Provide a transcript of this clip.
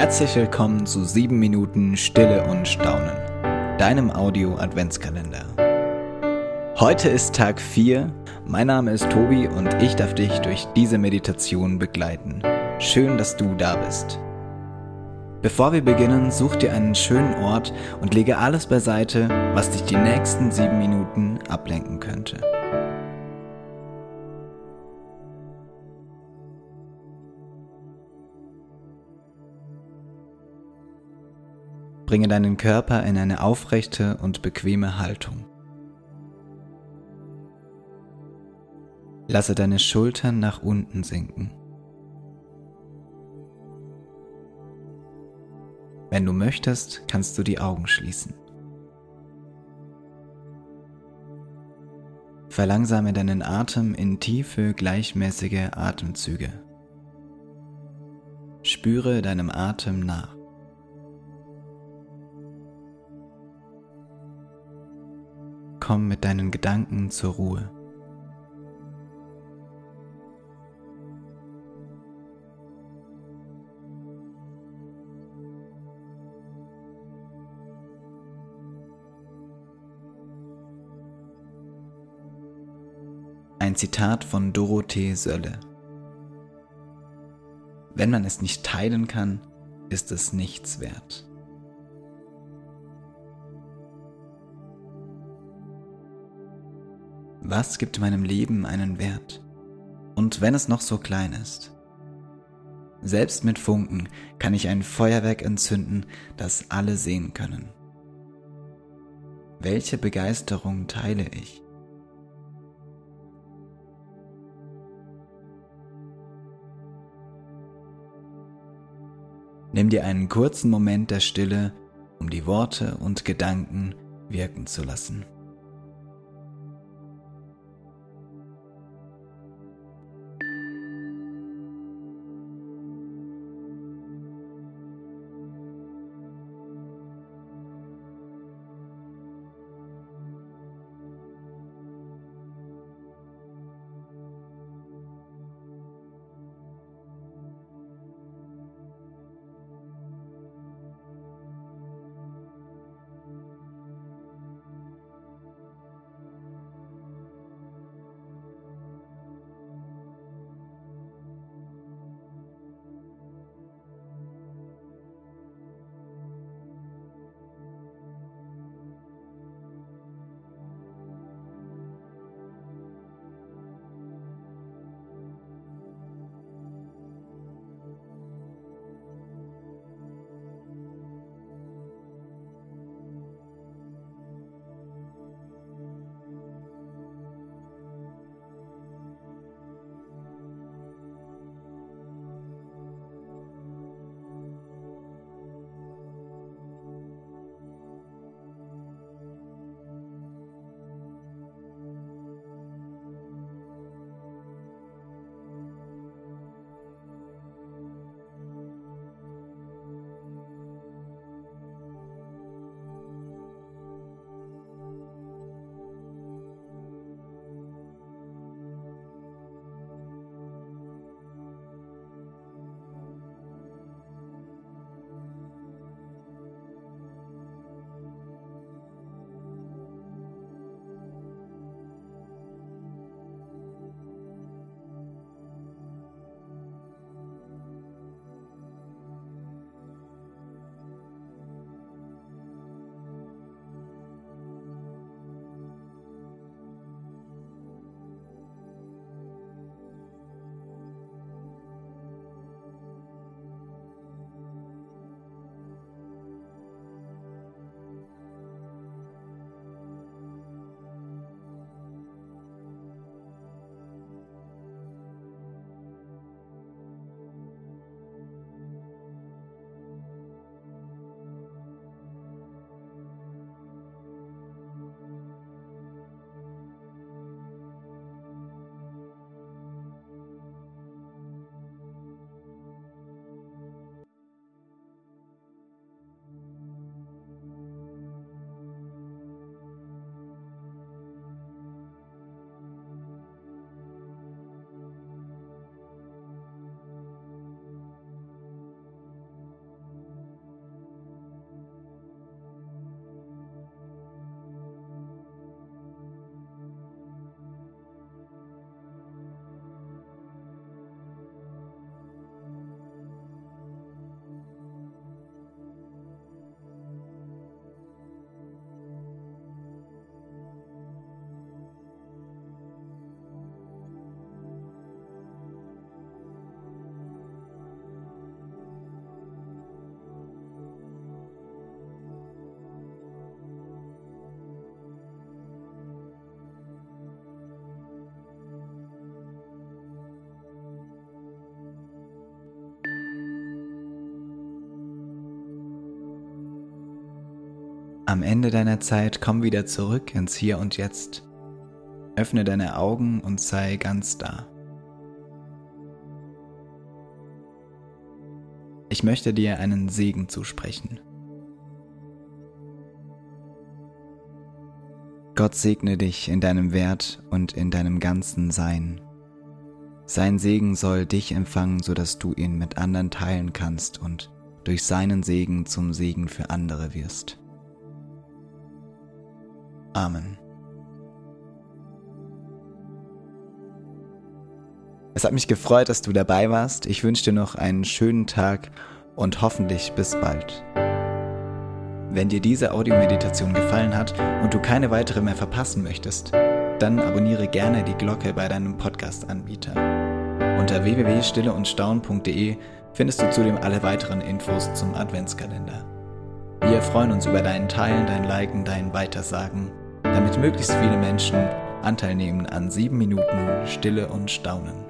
Herzlich willkommen zu 7 Minuten Stille und Staunen, deinem Audio-Adventskalender. Heute ist Tag 4, mein Name ist Tobi und ich darf dich durch diese Meditation begleiten. Schön, dass du da bist. Bevor wir beginnen, such dir einen schönen Ort und lege alles beiseite, was dich die nächsten 7 Minuten ablenken könnte. Bringe deinen Körper in eine aufrechte und bequeme Haltung. Lasse deine Schultern nach unten sinken. Wenn du möchtest, kannst du die Augen schließen. Verlangsame deinen Atem in tiefe, gleichmäßige Atemzüge. Spüre deinem Atem nach. Komm mit deinen Gedanken zur Ruhe. Ein Zitat von Dorothee Sölle. Wenn man es nicht teilen kann, ist es nichts wert. Was gibt meinem Leben einen Wert? Und wenn es noch so klein ist? Selbst mit Funken kann ich ein Feuerwerk entzünden, das alle sehen können. Welche Begeisterung teile ich? Nimm dir einen kurzen Moment der Stille, um die Worte und Gedanken wirken zu lassen. Am Ende deiner Zeit komm wieder zurück ins Hier und Jetzt. Öffne deine Augen und sei ganz da. Ich möchte dir einen Segen zusprechen. Gott segne dich in deinem Wert und in deinem ganzen Sein. Sein Segen soll dich empfangen, sodass du ihn mit anderen teilen kannst und durch seinen Segen zum Segen für andere wirst. Amen. Es hat mich gefreut, dass du dabei warst. Ich wünsche dir noch einen schönen Tag und hoffentlich bis bald. Wenn dir diese Audiomeditation gefallen hat und du keine weitere mehr verpassen möchtest, dann abonniere gerne die Glocke bei deinem Podcast-Anbieter. Unter www.stilleundstaun.de findest du zudem alle weiteren Infos zum Adventskalender. Wir freuen uns über dein Teilen, dein Liken, dein Weitersagen, damit möglichst viele Menschen Anteil nehmen an sieben Minuten Stille und Staunen.